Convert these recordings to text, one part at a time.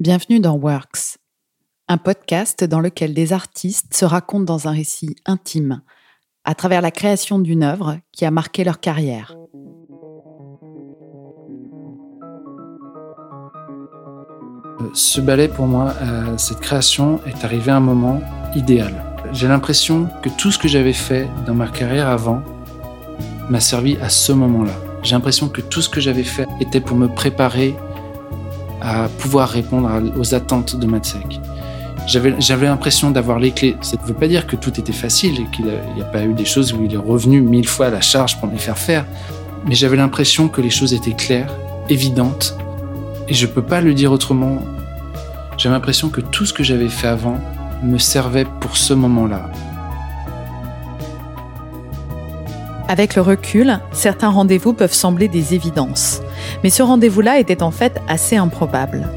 Bienvenue dans Works, un podcast dans lequel des artistes se racontent dans un récit intime, à travers la création d'une œuvre qui a marqué leur carrière. Ce ballet, pour moi, euh, cette création est arrivée à un moment idéal. J'ai l'impression que tout ce que j'avais fait dans ma carrière avant m'a servi à ce moment-là. J'ai l'impression que tout ce que j'avais fait était pour me préparer à pouvoir répondre aux attentes de Matsek. J'avais l'impression d'avoir les clés. Ça ne veut pas dire que tout était facile et qu'il n'y a, pas eu des choses où il est revenu mille fois à la charge pour les faire faire. Mais j'avais l'impression que les choses étaient claires, évidentes. Et je ne peux pas le dire autrement. J'ai l'impression que tout ce que j'avais fait avant me servait pour ce moment-là. Avec le recul, certains rendez-vous peuvent sembler des évidences. Mais ce rendez-vous-là était en fait assez improbable.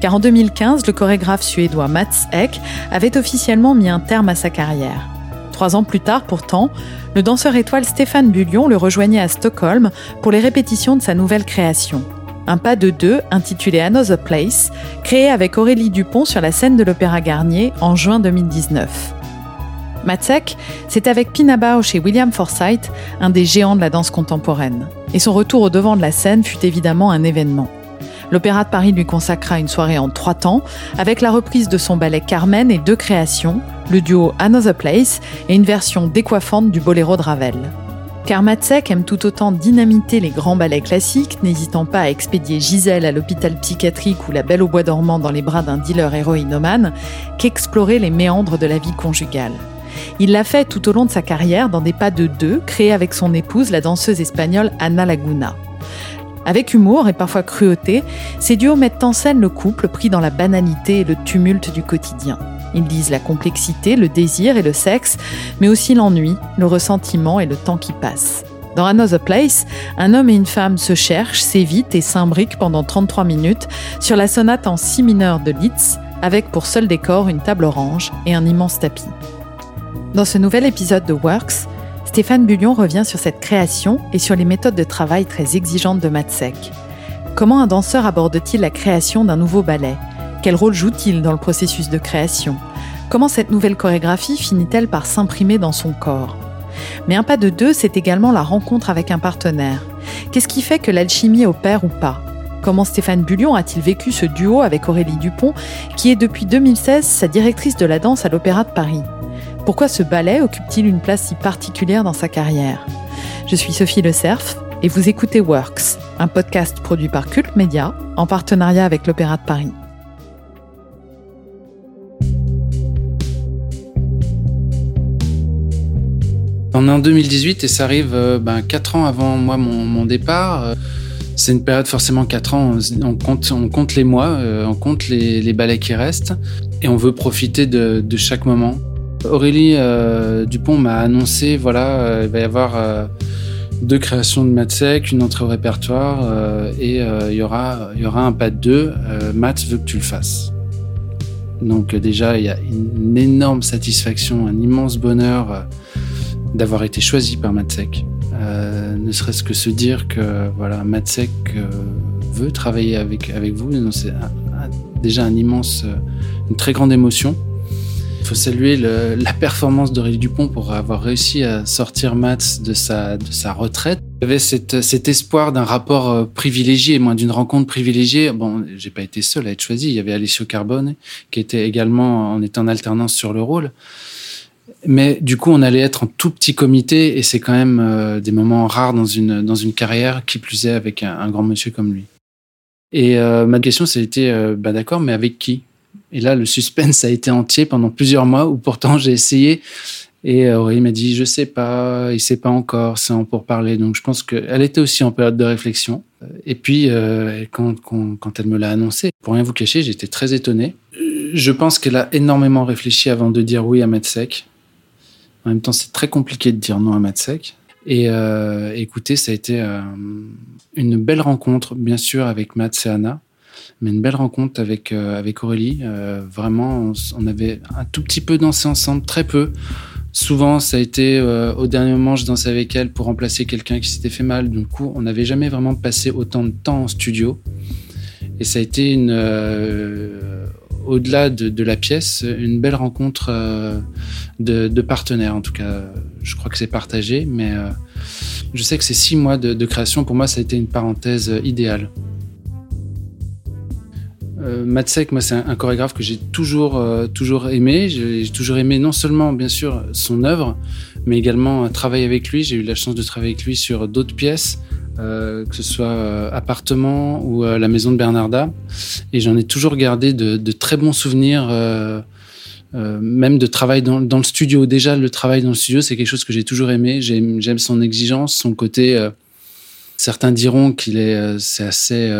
Car en 2015, le chorégraphe suédois Mats Ek avait officiellement mis un terme à sa carrière. Trois ans plus tard, pourtant, le danseur étoile Stéphane Bullion le rejoignait à Stockholm pour les répétitions de sa nouvelle création. Un pas de deux intitulé Another Place, créé avec Aurélie Dupont sur la scène de l'Opéra Garnier en juin 2019. Matsek, c'est avec Pina Bausch chez William Forsythe, un des géants de la danse contemporaine. Et son retour au devant de la scène fut évidemment un événement. L'Opéra de Paris lui consacra une soirée en trois temps, avec la reprise de son ballet Carmen et deux créations, le duo Another Place et une version décoiffante du boléro de Ravel. Car Matsek aime tout autant dynamiter les grands ballets classiques, n'hésitant pas à expédier Gisèle à l'hôpital psychiatrique ou la Belle au bois dormant dans les bras d'un dealer héroïnomane, qu'explorer les méandres de la vie conjugale. Il l'a fait tout au long de sa carrière dans des pas de deux créés avec son épouse, la danseuse espagnole Ana Laguna. Avec humour et parfois cruauté, ces duos mettent en scène le couple pris dans la banalité et le tumulte du quotidien. Ils disent la complexité, le désir et le sexe, mais aussi l'ennui, le ressentiment et le temps qui passe. Dans Another Place, un homme et une femme se cherchent, s'évitent et s'imbriquent pendant 33 minutes sur la sonate en si mineur de Litz, avec pour seul décor une table orange et un immense tapis. Dans ce nouvel épisode de Works, Stéphane Bullion revient sur cette création et sur les méthodes de travail très exigeantes de Matsek. Comment un danseur aborde-t-il la création d'un nouveau ballet? Quel rôle joue-t-il dans le processus de création? Comment cette nouvelle chorégraphie finit-elle par s'imprimer dans son corps? Mais un pas de deux, c'est également la rencontre avec un partenaire. Qu'est-ce qui fait que l'alchimie opère ou pas? Comment Stéphane Bullion a-t-il vécu ce duo avec Aurélie Dupont, qui est depuis 2016 sa directrice de la danse à l'Opéra de Paris? Pourquoi ce ballet occupe-t-il une place si particulière dans sa carrière Je suis Sophie Le Cerf et vous écoutez Works, un podcast produit par Cult Media en partenariat avec l'Opéra de Paris. On est en 2018 et ça arrive euh, ben, 4 ans avant moi mon, départ. Euh, c'est une période forcément 4 ans, on compte, les mois, euh, on compte les, ballets qui restent et on veut profiter de chaque moment. Aurélie euh, Dupont m'a annoncé, voilà, euh, il va y avoir euh, deux créations de Matsec, une entrée au répertoire et il y aura, il y aura un pas de deux. Matt veut que tu le fasses. Donc déjà, il y a une énorme satisfaction, un immense bonheur d'avoir été choisi par Matsec. ne serait-ce que se dire que voilà, Matsek veut travailler avec, avec vous, c'est déjà un immense, une très grande émotion. Faut saluer la performance d'Aurélie Dupont pour avoir réussi à sortir Mats de sa, retraite. Il avait cet espoir d'un rapport euh, privilégié, moins d'une rencontre privilégiée. Bon, j'ai pas été seul à être choisi. Il y avait Alessio Carbone qui était également en étant en alternance sur le rôle. Mais du coup, on allait être en tout petit comité et c'est quand même euh, des moments rares dans une, carrière, qui plus est avec un, grand monsieur comme lui. Et euh, ma question, c'était, bah d'accord, mais avec qui? Et là, le suspense a été entier pendant plusieurs mois où pourtant j'ai essayé. Et euh, Aurélie m'a dit, je sais pas, il sait pas encore, c'est en pour parler. Donc je pense qu'elle était aussi en période de réflexion. Et puis, euh, quand, elle me l'a annoncé, pour rien vous cacher, j'étais très étonné. Je pense qu'elle a énormément réfléchi avant de dire oui à Matsec. En même temps, c'est très compliqué de dire non à Matsec. Et euh, écoutez, ça a été une belle rencontre, bien sûr, avec Mats et Anna mais une belle rencontre avec, euh, avec Aurélie. Euh, vraiment, on, avait un tout petit peu dansé ensemble, très peu. Souvent, ça a été euh, au dernier moment, je dansais avec elle pour remplacer quelqu'un qui s'était fait mal. Du coup, on n'avait jamais vraiment passé autant de temps en studio. Et ça a été une, au-delà de, la pièce, une belle rencontre de, partenaires. En tout cas, je crois que c'est partagé, mais je sais que ces six mois de, création, pour moi, ça a été une parenthèse idéale. Euh, Matsek, moi, c'est un, chorégraphe que j'ai toujours, euh, toujours aimé. J'ai toujours aimé non seulement, bien sûr, son œuvre, mais également travailler avec lui. J'ai eu la chance de travailler avec lui sur d'autres pièces, euh, que ce soit Appartement ou La Maison de Bernarda. Et j'en ai toujours gardé de, très bons souvenirs, même de travail dans, le studio. Déjà, le travail dans le studio, c'est quelque chose que j'ai toujours aimé. J'aime son exigence, son côté. certains diront qu'il est, c'est assez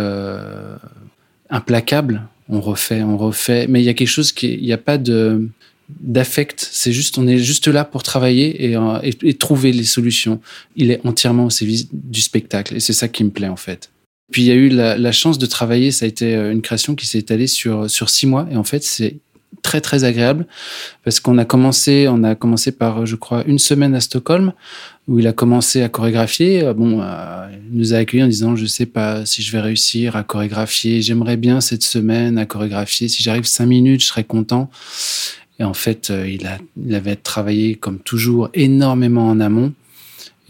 implacable. On refait, on refait. Mais il y a quelque chose qui, il n'y a pas de d'affect. C'est juste, on est juste là pour travailler et, euh, et, trouver les solutions. Il est entièrement au service du spectacle et c'est ça qui me plaît en fait. Puis il y a eu la, la, chance de travailler. Ça a été euh, une création qui s'est étalée sur sur six mois et en fait c'est très très agréable parce qu'on a commencé, on a commencé par, je crois, une semaine à Stockholm où il a commencé à chorégraphier. Euh, bon, euh, il nous a accueillis en disant, je sais pas si je vais réussir à chorégraphier. J'aimerais bien cette semaine à chorégraphier. Si j'arrive cinq minutes, je serais content. Et en fait, euh, il avait travaillé comme toujours énormément en amont.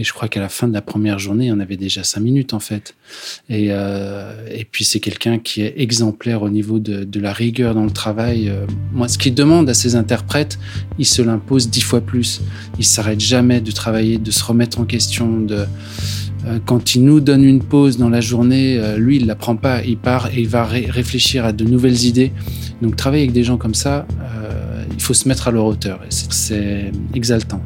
Et je crois qu'à la fin de la première journée, on avait déjà cinq minutes en fait. Et, euh, et puis c'est quelqu'un qui est exemplaire au niveau de, la rigueur dans le travail. Euh, moi, ce qu'il demande à ses interprètes, il se l'impose dix fois plus. Il s'arrête jamais de travailler, de se remettre en question. Euh, quand il nous donne une pause dans la journée, lui, il la prend pas, il part et il va ré réfléchir à de nouvelles idées. Donc travailler avec des gens comme ça, il faut se mettre à leur hauteur. C'est exaltant.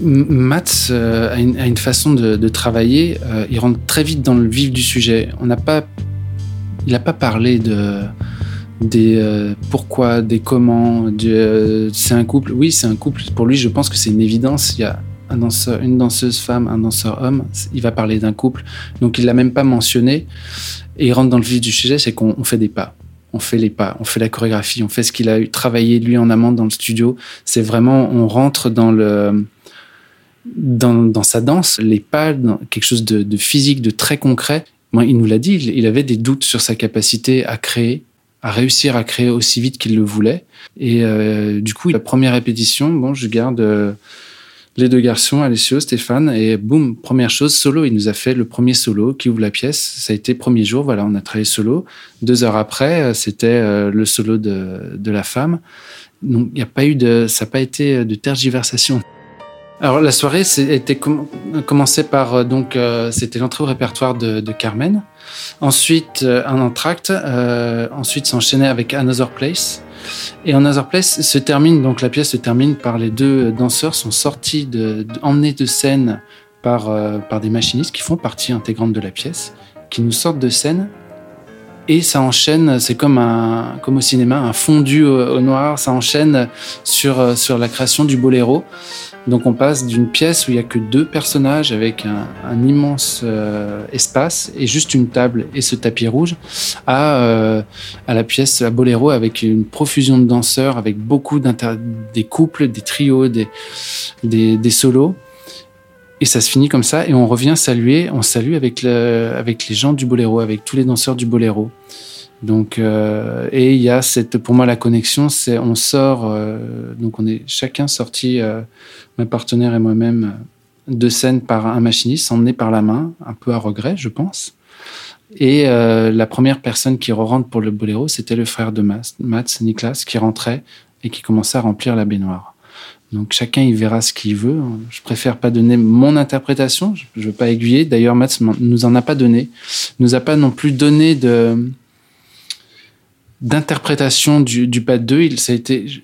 Mats euh, a, une, façon de, travailler. Euh, il rentre très vite dans le vif du sujet. On n'a pas, il n'a pas parlé de des euh, pourquoi, des comment. c'est un couple. Oui, c'est un couple. Pour lui, je pense que c'est une évidence. Il y a une danseuse femme, un danseur homme. Il va parler d'un couple. Donc, il l'a même pas mentionné. Et il rentre dans le vif du sujet, c'est qu'on fait des pas on fait les pas, on fait la chorégraphie, on fait ce qu'il a travaillé lui en amont dans le studio. C'est vraiment, on rentre dans le, dans, sa danse, les pas, quelque chose de, physique, de très concret. Moi, il nous l'a dit, il, avait des doutes sur sa capacité à créer, à réussir à créer aussi vite qu'il le voulait. Et euh, du coup, la première répétition, bon, je garde euh, les deux garçons, Alessio, Stéphane, et boum, première chose, solo. Il nous a fait le premier solo qui ouvre la pièce. Ça a été premier jour, voilà, on a travaillé solo. Deux heures après, euh, c'était le solo de, de la femme. Donc, il n'y a pas eu de, ça n'a pas été de tergiversation. Alors la soirée était commencée par euh, donc euh, c'était l'entrée au répertoire de, Carmen. Ensuite euh, un entracte. ensuite s'enchaînait avec Another Place. Et Another Place se termine donc la pièce se termine par les deux danseurs sont sortis de, emmenés de scène par par des machinistes qui font partie intégrante de la pièce, qui nous sortent de scène. Et ça enchaîne, c'est comme un, comme au cinéma, un fondu au, au noir. Ça enchaîne sur sur la création du boléro. Donc on passe d'une pièce où il y a que deux personnages avec un, immense euh, espace et juste une table et ce tapis rouge à, euh, à la pièce à Boléro avec une profusion de danseurs, avec beaucoup des couples, des trios, des, des, des, solos. Et ça se finit comme ça et on revient saluer, on salue avec, le, avec les gens du Boléro, avec tous les danseurs du Boléro. Donc, euh, et il y a cette, pour moi, la connexion, c'est on sort, euh, donc on est chacun sorti, euh, mes partenaires et moi-même, de scène par un machiniste, emmené par la main, un peu à regret, je pense. Et la première personne qui rentre pour le boléro, c'était le frère de Mats, Niklas, qui rentrait et qui commençait à remplir la baignoire. Donc chacun y verra ce qu'il veut. Je préfère pas donner mon interprétation. Je, veux pas aiguiller. D'ailleurs, Mats nous en a pas donné. Nous a pas non plus donné de d'interprétation du, du pas 2, il, ça a été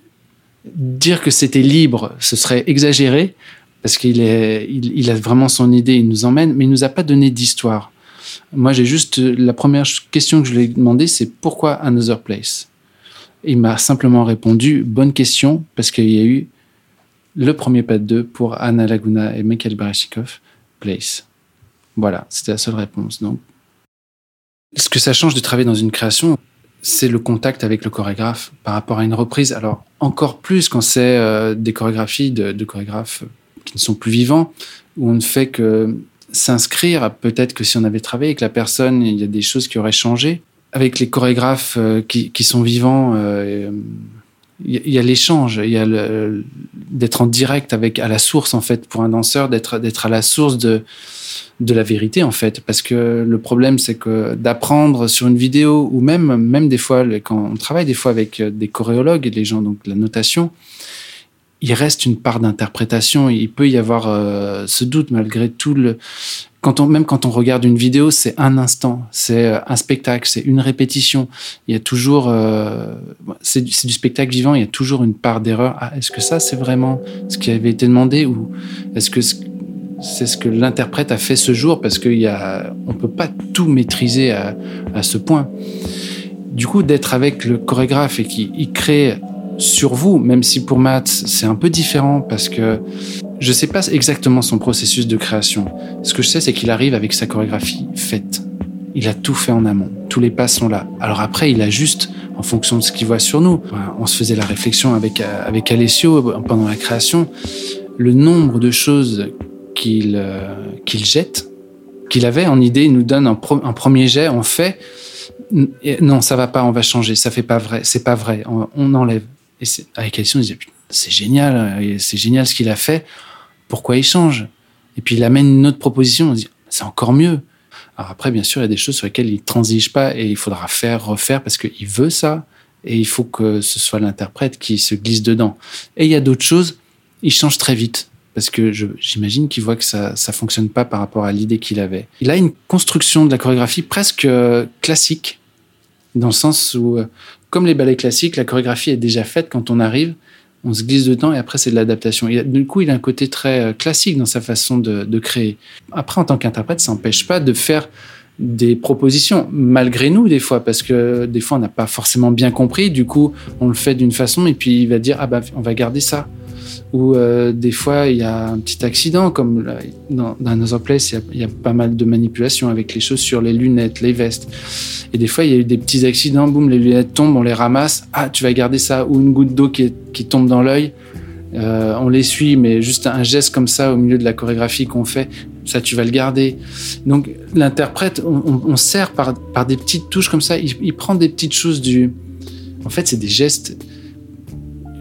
dire que c'était libre, ce serait exagéré parce qu'il il, a vraiment son idée, il nous emmène, mais il nous a pas donné d'histoire. Moi, j'ai juste la première question que je lui ai demandé, c'est pourquoi Another Place? Il m'a simplement répondu bonne question parce qu'il y a eu le premier pas de deux pour Anna Laguna et Mikhail Barashikov, Place. Voilà, c'était la seule réponse. Donc, ce que ça change de travailler dans une création, c'est le contact avec le chorégraphe par rapport à une reprise. Alors, encore plus quand c'est euh, des chorégraphies de, chorégraphes qui ne sont plus vivants, où on ne fait que s'inscrire. Peut-être que si on avait travaillé avec la personne, il y a des choses qui auraient changé. avec les chorégraphes qui, qui, sont vivants, il y, a l'échange, il y a d'être en direct avec à la source en fait pour un danseur, d'être à la source de de la vérité en fait, parce que le problème c'est que d'apprendre sur une vidéo ou même même des fois quand on travaille des fois avec des choréologues et des gens donc la notation, il reste une part d'interprétation. Il peut y avoir euh, ce doute malgré tout. Quand même quand on regarde une vidéo, c'est un instant, c'est euh, un spectacle, c'est une répétition. Il y a toujours, euh, c'est du, du, spectacle vivant. Il y a toujours une part d'erreur. Ah, est-ce que ça, c'est vraiment ce qui avait été demandé ou est-ce que c'est ce que l'interprète a fait ce jour Parce qu'il y a, on peut pas tout maîtriser à, à ce point. Du coup, d'être avec le chorégraphe et qui crée sur vous, même si pour Matt, c'est un peu différent parce que je sais pas exactement son processus de création. Ce que je sais, c'est qu'il arrive avec sa chorégraphie faite. Il a tout fait en amont. Tous les pas sont là. Alors après, il ajuste en fonction de ce qu'il voit sur nous. On se faisait la réflexion avec, avec Alessio pendant la création. Le nombre de choses qu'il euh, qu'il jette, qu'il avait en idée, il nous donne un, premier jet, on fait. Non, ça va pas, on va changer, ça fait pas vrai, c'est pas vrai, on, enlève. Et avec Alessio, on disait, c'est génial, c'est génial ce qu'il a fait. Pourquoi il change? Et puis il amène une autre proposition, on dit, c'est encore mieux. Alors après, bien sûr, il y a des choses sur lesquelles il transige pas et il faudra faire, refaire parce qu'il veut ça et il faut que ce soit l'interprète qui se glisse dedans. Et il y a d'autres choses, il change très vite parce que j'imagine qu'il voit que ça ça fonctionne pas par rapport à l'idée qu'il avait. Il a une construction de la chorégraphie presque euh, classique dans le sens où euh, comme les ballets classiques, la chorégraphie est déjà faite quand on arrive, on se glisse dedans et après c'est de l'adaptation. Du coup, il a un côté très euh, classique dans sa façon de, créer. Après, en tant qu'interprète, ça n'empêche pas de faire des propositions, malgré nous des fois, parce que des fois on n'a pas forcément bien compris, du coup on le fait d'une façon et puis il va dire ah bah on va garder ça où euh, des fois il y a un petit accident, comme dans, dans nos Place, il, y, a, pas mal de manipulations avec les chaussures, les lunettes, les vestes. Et des fois il y a eu des petits accidents, boum, les lunettes tombent, on les ramasse, ah tu vas garder ça, ou une goutte d'eau qui, tombe dans l'œil, euh, on les suit, mais juste un geste comme ça au milieu de la chorégraphie qu'on fait, ça tu vas le garder. Donc l'interprète, on, sert par, des petites touches comme ça, il prend des petites choses du... En fait c'est des gestes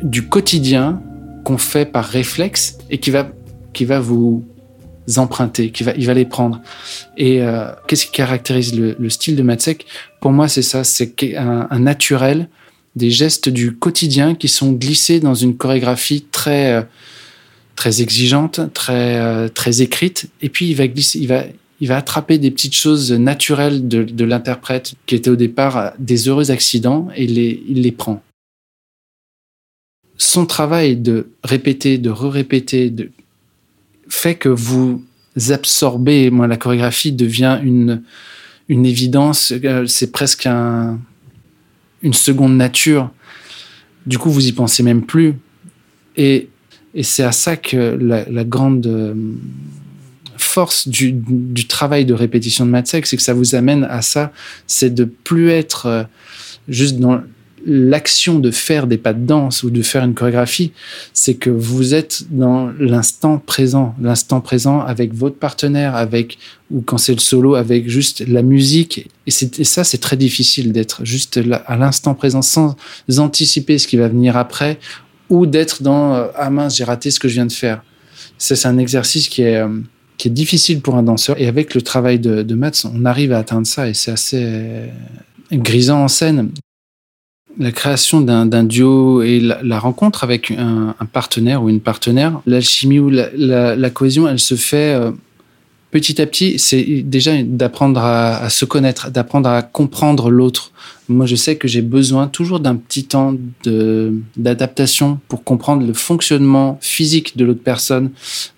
du quotidien qu'on fait par réflexe et qui va, qui va vous emprunter, qui va, il va les prendre. Et euh, qu'est-ce qui caractérise le, style de Matsek? Pour moi, c'est ça, c'est un, naturel, des gestes du quotidien qui sont glissés dans une chorégraphie très, euh, très exigeante, très, euh, très écrite. Et puis il va glisser, il va, il va attraper des petites choses naturelles de, de l'interprète qui étaient au départ des heureux accidents et les, il les prend son travail de répéter, de re-répéter, fait que vous absorbez. Moi, la chorégraphie devient une, une évidence. Euh, c'est presque un, une seconde nature. Du coup, vous y pensez même plus. Et, et c'est à ça que la, grande euh, force du, du, travail de répétition de Matsek, c'est que ça vous amène à ça, c'est de plus être euh, juste dans l'action de faire des pas de danse ou de faire une chorégraphie, c'est que vous êtes dans l'instant présent, l'instant présent avec votre partenaire, avec ou quand c'est le solo avec juste la musique. Et, ça, c'est très difficile d'être juste là, à l'instant présent sans anticiper ce qui va venir après ou d'être dans euh, ah mince j'ai raté ce que je viens de faire. C'est un exercice qui est euh, qui est difficile pour un danseur et avec le travail de, de Mats, on arrive à atteindre ça et c'est assez euh, grisant en scène la création d'un duo et la, rencontre avec un, partenaire ou une partenaire, l'alchimie ou la, cohésion, elle se fait euh, petit à petit. C'est déjà d'apprendre à, se connaître, d'apprendre à comprendre l'autre. Moi, je sais que j'ai besoin toujours d'un petit temps d'adaptation pour comprendre le fonctionnement physique de l'autre personne,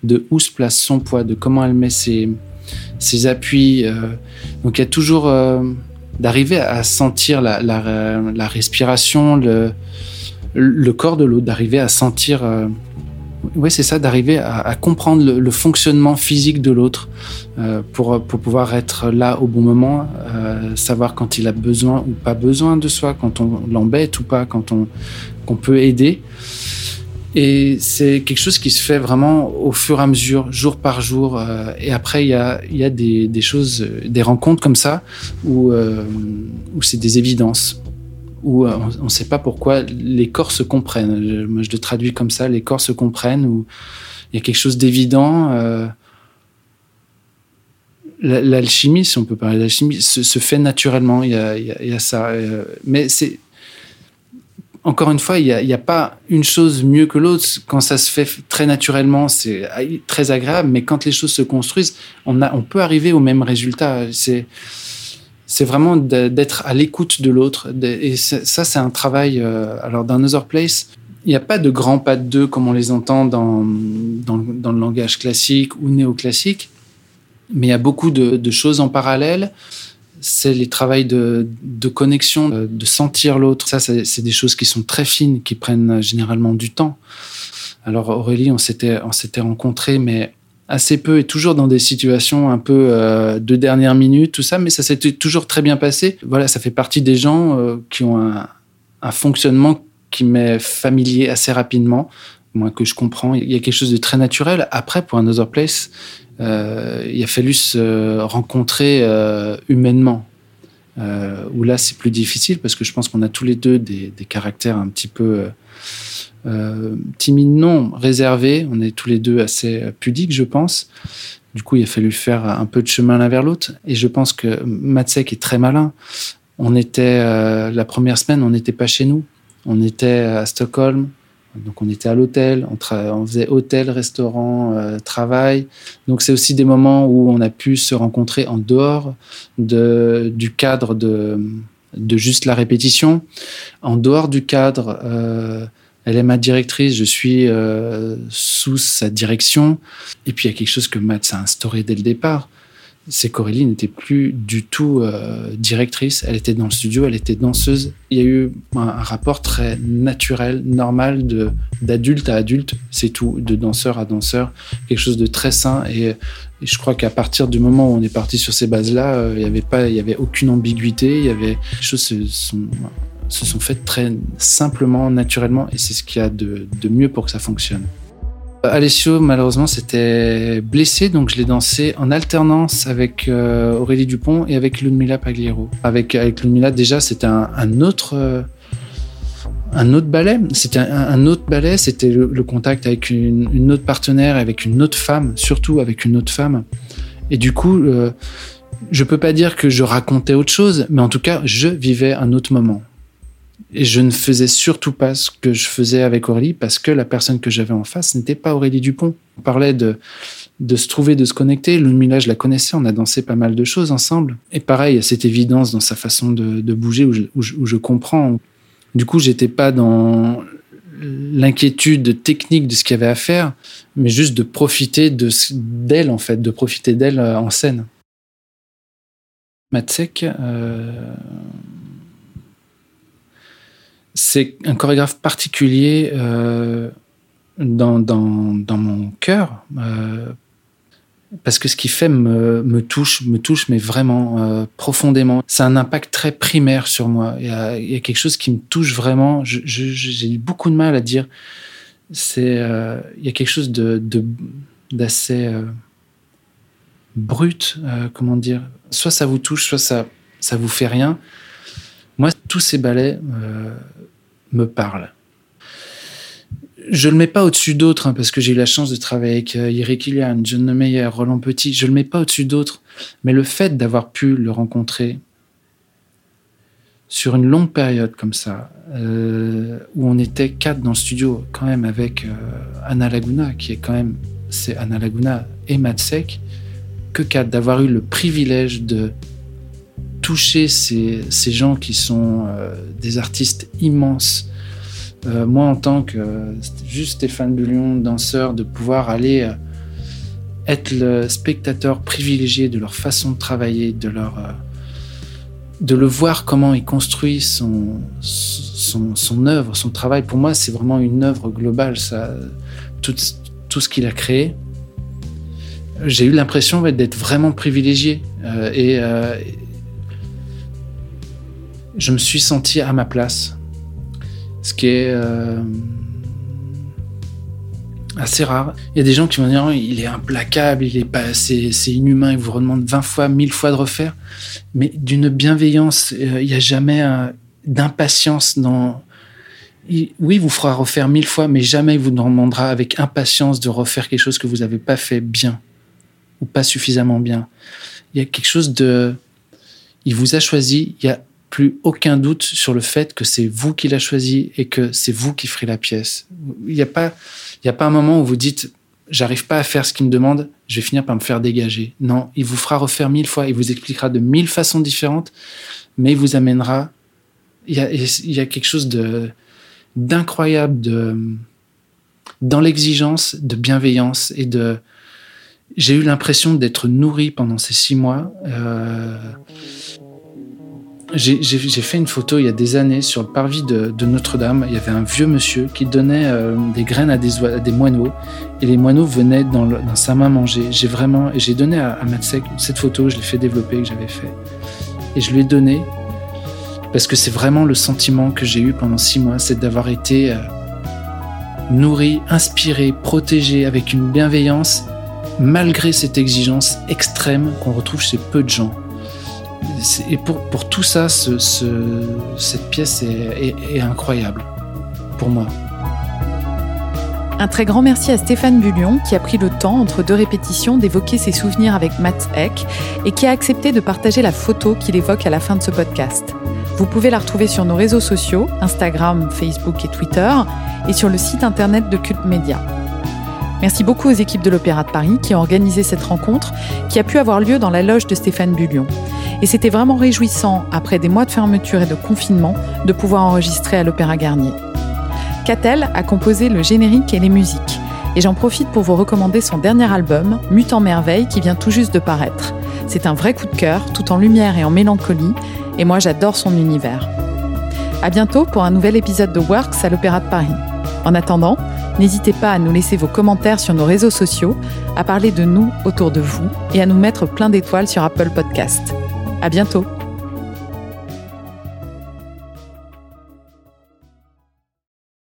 de où se place son poids, de comment elle met ses, ses appuis. Euh. donc, il y a toujours euh, d'arriver à sentir la, la, la respiration, le, le, corps de l'autre, d'arriver à sentir. Euh, oui, c'est ça, d'arriver à, à, comprendre le, le, fonctionnement physique de l'autre euh, pour, pour pouvoir être là au bon moment, euh, savoir quand il a besoin ou pas besoin de soi, quand on l'embête ou pas, quand on qu'on peut aider. Et c'est quelque chose qui se fait vraiment au fur et à mesure, jour par jour. Euh, et après, il y a, y a des, des, choses, des rencontres comme ça où, euh, où c'est des évidences, où euh, on ne sait pas pourquoi les corps se comprennent. Je, moi, je le traduis comme ça, les corps se comprennent, où il y a quelque chose d'évident. Euh, L'alchimie, si on peut parler d'alchimie, se, fait naturellement. Il y a, y a, y a ça. Euh, mais c'est encore une fois, il n'y a, a, pas une chose mieux que l'autre. Quand ça se fait très naturellement, c'est très agréable. Mais quand les choses se construisent, on, peut arriver au même résultat. C'est vraiment d'être à l'écoute de l'autre. Et ça, c'est un travail. Euh, alors, dans Another Place, il n'y a pas de grands pas de deux comme on les entend dans, le langage classique ou néoclassique, mais il y a beaucoup de choses en parallèle c'est les travails de, de, connexion, de sentir l'autre. Ça, c'est des choses qui sont très fines, qui prennent généralement du temps. Alors Aurélie, on s'était on s'était rencontrés, mais assez peu et toujours dans des situations un peu euh, de dernière minute, tout ça, mais ça s'était toujours très bien passé. Voilà, ça fait partie des gens euh, qui ont un, un fonctionnement qui m'est familier assez rapidement, moi que je comprends. Il y a quelque chose de très naturel. Après, pour Another Place, euh, il a fallu se rencontrer euh, humainement. Euh, où là, c'est plus difficile parce que je pense qu'on a tous les deux des, caractères un petit peu timides, non, réservés. On est tous les deux assez pudiques, je pense. Du coup, il a fallu faire un peu de chemin l'un vers l'autre. Et je pense que Matsek est très malin. On était, la première semaine, on n'était pas chez nous. On était à Stockholm, donc on était à l'hôtel, on, faisait hôtel, restaurant, euh, travail. Donc c'est aussi des moments où on a pu se rencontrer en dehors de, du cadre de, de juste la répétition, en dehors du cadre. Euh, elle est ma directrice, je suis euh, sous sa direction. Et puis il y a quelque chose que Matt a instauré dès le départ c'est qu'Aurélie n'était plus du tout euh, directrice. Elle était dans le studio, elle était danseuse. Il y a eu un, rapport très naturel, normal, de d'adulte à adulte, c'est tout, de danseur à danseur, quelque chose de très sain. Et, et je crois qu'à partir du moment où on est parti sur ces bases-là, euh, il n'y avait pas, il y avait aucune ambiguïté. Il y avait les choses se sont, se sont faites très simplement, naturellement, et c'est ce qu'il y a de, de mieux pour que ça fonctionne. Alessio, malheureusement, s'était blessé, donc je l'ai dansé en alternance avec euh, Aurélie Dupont et avec Ludmila Pagliero. Avec, avec Ludmila, déjà, c'était un, autre. Euh, un autre ballet, c'était un, autre ballet, c'était le, contact avec une, une, autre partenaire, avec une autre femme, surtout avec une autre femme. Et du coup, euh, je peux pas dire que je racontais autre chose, mais en tout cas, je vivais un autre moment. Et je ne faisais surtout pas ce que je faisais avec Aurélie parce que la personne que j'avais en face n'était pas Aurélie Dupont. On parlait de, de se trouver, de se connecter. Lumila, je la connaissais, on a dansé pas mal de choses ensemble. Et pareil, il y a cette évidence dans sa façon de, bouger où je, comprends. Du coup, j'étais pas dans l'inquiétude technique de ce qu'il y avait à faire, mais juste de profiter d'elle, en fait, de profiter d'elle en scène. Matsek, euh c'est un chorégraphe particulier euh, dans, dans, dans, mon cœur euh, parce que ce qu'il fait me, me, touche, me touche, mais vraiment euh, profondément. C'est un impact très primaire sur moi. Il y, a, quelque chose qui me touche vraiment. J'ai eu beaucoup de mal à dire. C'est il y a quelque chose de d'assez brut, comment dire. Soit ça vous touche, soit ça ça vous fait rien. Moi, tous ces ballets euh, me parlent. Je ne le mets pas au-dessus d'autres, hein, parce que j'ai eu la chance de travailler avec euh, Eric Kilian, John Meyer, Roland Petit. Je ne le mets pas au-dessus d'autres. Mais le fait d'avoir pu le rencontrer sur une longue période comme ça, euh, où on était quatre dans le studio, quand même avec euh, Anna Laguna, qui est quand même, c'est Anna Laguna et Matsek, que quatre, d'avoir eu le privilège de toucher ces, gens qui sont euh, des artistes immenses. Euh, moi, en tant que juste Stéphane Bullion, danseur, de pouvoir aller euh, être le spectateur privilégié de leur façon de travailler, de le voir comment il construit son, son, œuvre, son travail. Pour moi, c'est vraiment une œuvre globale, ça, tout, ce qu'il a créé. J'ai eu l'impression d'être vraiment privilégié. Je me suis senti à ma place. Ce qui est. Euh, assez rare. Il y a des gens qui vont dire il est implacable, il est pas, c'est, inhumain, il vous redemande 20 fois, 1000 fois de refaire. Mais d'une bienveillance, euh, il n'y a jamais d'impatience dans. oui, il vous fera refaire mille fois, mais jamais il vous demandera avec impatience de refaire quelque chose que vous n'avez pas fait bien ou pas suffisamment bien. Il y a quelque chose de. Il vous a choisi, il y a plus aucun doute sur le fait que c'est vous qui l'a choisi et que c'est vous qui ferez la pièce. Il n'y a pas, il y a pas un moment où vous dites, j'arrive pas à faire ce qu'il me demande, je vais finir par me faire dégager. Non, il vous fera refaire mille fois, il vous expliquera de mille façons différentes, mais il vous amènera. Il y a, quelque chose de d'incroyable de dans l'exigence de bienveillance et de. J'ai eu l'impression d'être nourri pendant ces six mois. Euh, j'ai fait une photo il y a des années sur le parvis de, Notre-Dame. Il y avait un vieux monsieur qui donnait euh, des graines à des, moineaux et les moineaux venaient dans, sa main manger. J'ai vraiment, j'ai donné à, à Matsek cette photo, je l'ai fait développer, que j'avais fait. Et je lui ai donné parce que c'est vraiment le sentiment que j'ai eu pendant six mois, c'est d'avoir été euh, nourri, inspiré, protégé avec une bienveillance malgré cette exigence extrême qu'on retrouve chez peu de gens. Et pour, tout ça, ce, cette pièce est, est, incroyable pour moi. Un très grand merci à Stéphane Bullion qui a pris le temps entre deux répétitions d'évoquer ses souvenirs avec Matt Eck et qui a accepté de partager la photo qu'il évoque à la fin de ce podcast. Vous pouvez la retrouver sur nos réseaux sociaux, Instagram, Facebook et Twitter, et sur le site internet de Cult Media. Merci beaucoup aux équipes de l'Opéra de Paris qui ont organisé cette rencontre qui a pu avoir lieu dans la loge de Stéphane Bullion. Et c'était vraiment réjouissant, après des mois de fermeture et de confinement, de pouvoir enregistrer à l'Opéra Garnier. Catel a composé le générique et les musiques. Et j'en profite pour vous recommander son dernier album, Mutant Merveille, qui vient tout juste de paraître. C'est un vrai coup de cœur, tout en lumière et en mélancolie, et moi j'adore son univers. À bientôt pour un nouvel épisode de Works à l'Opéra de Paris. En attendant, N'hésitez pas à nous laisser vos commentaires sur nos réseaux sociaux, à parler de nous autour de vous et à nous mettre plein d'étoiles sur Apple Podcast. À bientôt!